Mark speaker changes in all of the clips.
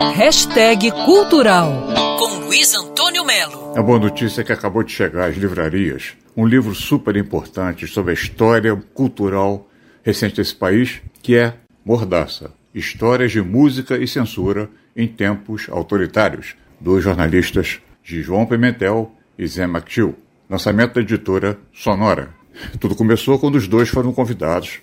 Speaker 1: Hashtag Cultural com Luiz Antônio Melo.
Speaker 2: A boa notícia é que acabou de chegar às livrarias um livro super importante sobre a história cultural recente desse país, que é Mordaça, Histórias de Música e Censura em Tempos Autoritários, dos jornalistas de João Pimentel e Zé Mactil. Lançamento da editora Sonora. Tudo começou quando os dois foram convidados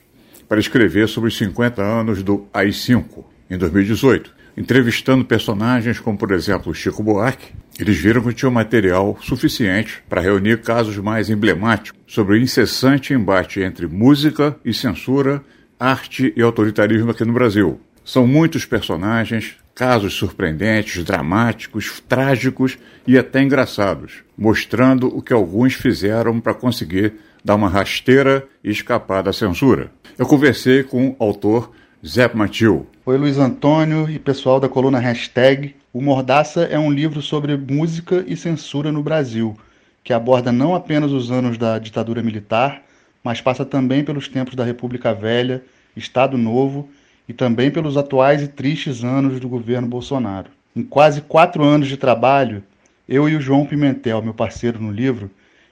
Speaker 2: para escrever sobre os 50 anos do AI-5, em 2018. Entrevistando personagens como, por exemplo, Chico Buarque, eles viram que tinham material suficiente para reunir casos mais emblemáticos sobre o incessante embate entre música e censura, arte e autoritarismo aqui no Brasil. São muitos personagens, casos surpreendentes, dramáticos, trágicos e até engraçados, mostrando o que alguns fizeram para conseguir dar uma rasteira e escapar da censura. Eu conversei com o autor Zé Matil.
Speaker 3: Oi, Luiz Antônio e pessoal da coluna Hashtag. O Mordaça é um livro sobre música e censura no Brasil, que aborda não apenas os anos da ditadura militar, mas passa também pelos tempos da República Velha, Estado Novo e também pelos atuais e tristes anos do governo Bolsonaro. Em quase quatro anos de trabalho, eu e o João Pimentel, meu parceiro no livro,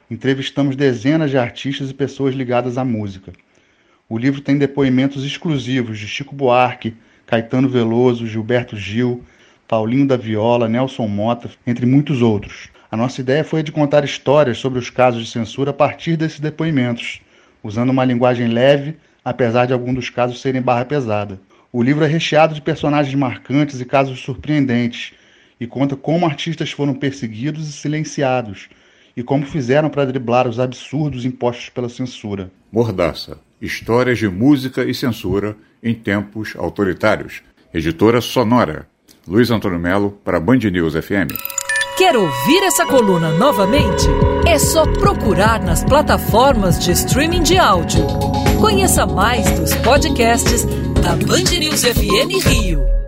Speaker 3: entrevistamos dezenas de artistas e pessoas ligadas à música. O livro tem depoimentos exclusivos de Chico Buarque, Caetano Veloso, Gilberto Gil, Paulinho da Viola, Nelson Mota, entre muitos outros. A nossa ideia foi de contar histórias sobre os casos de censura a partir desses depoimentos, usando uma linguagem leve, apesar de alguns dos casos serem barra pesada. O livro é recheado de personagens marcantes e casos surpreendentes, e conta como artistas foram perseguidos e silenciados, e como fizeram para driblar os absurdos impostos pela censura.
Speaker 2: Mordaça Histórias de Música e Censura em Tempos Autoritários. Editora Sonora. Luiz Antônio Melo para Band News FM.
Speaker 1: Quer ouvir essa coluna novamente? É só procurar nas plataformas de streaming de áudio. Conheça mais dos podcasts da Band News FM Rio.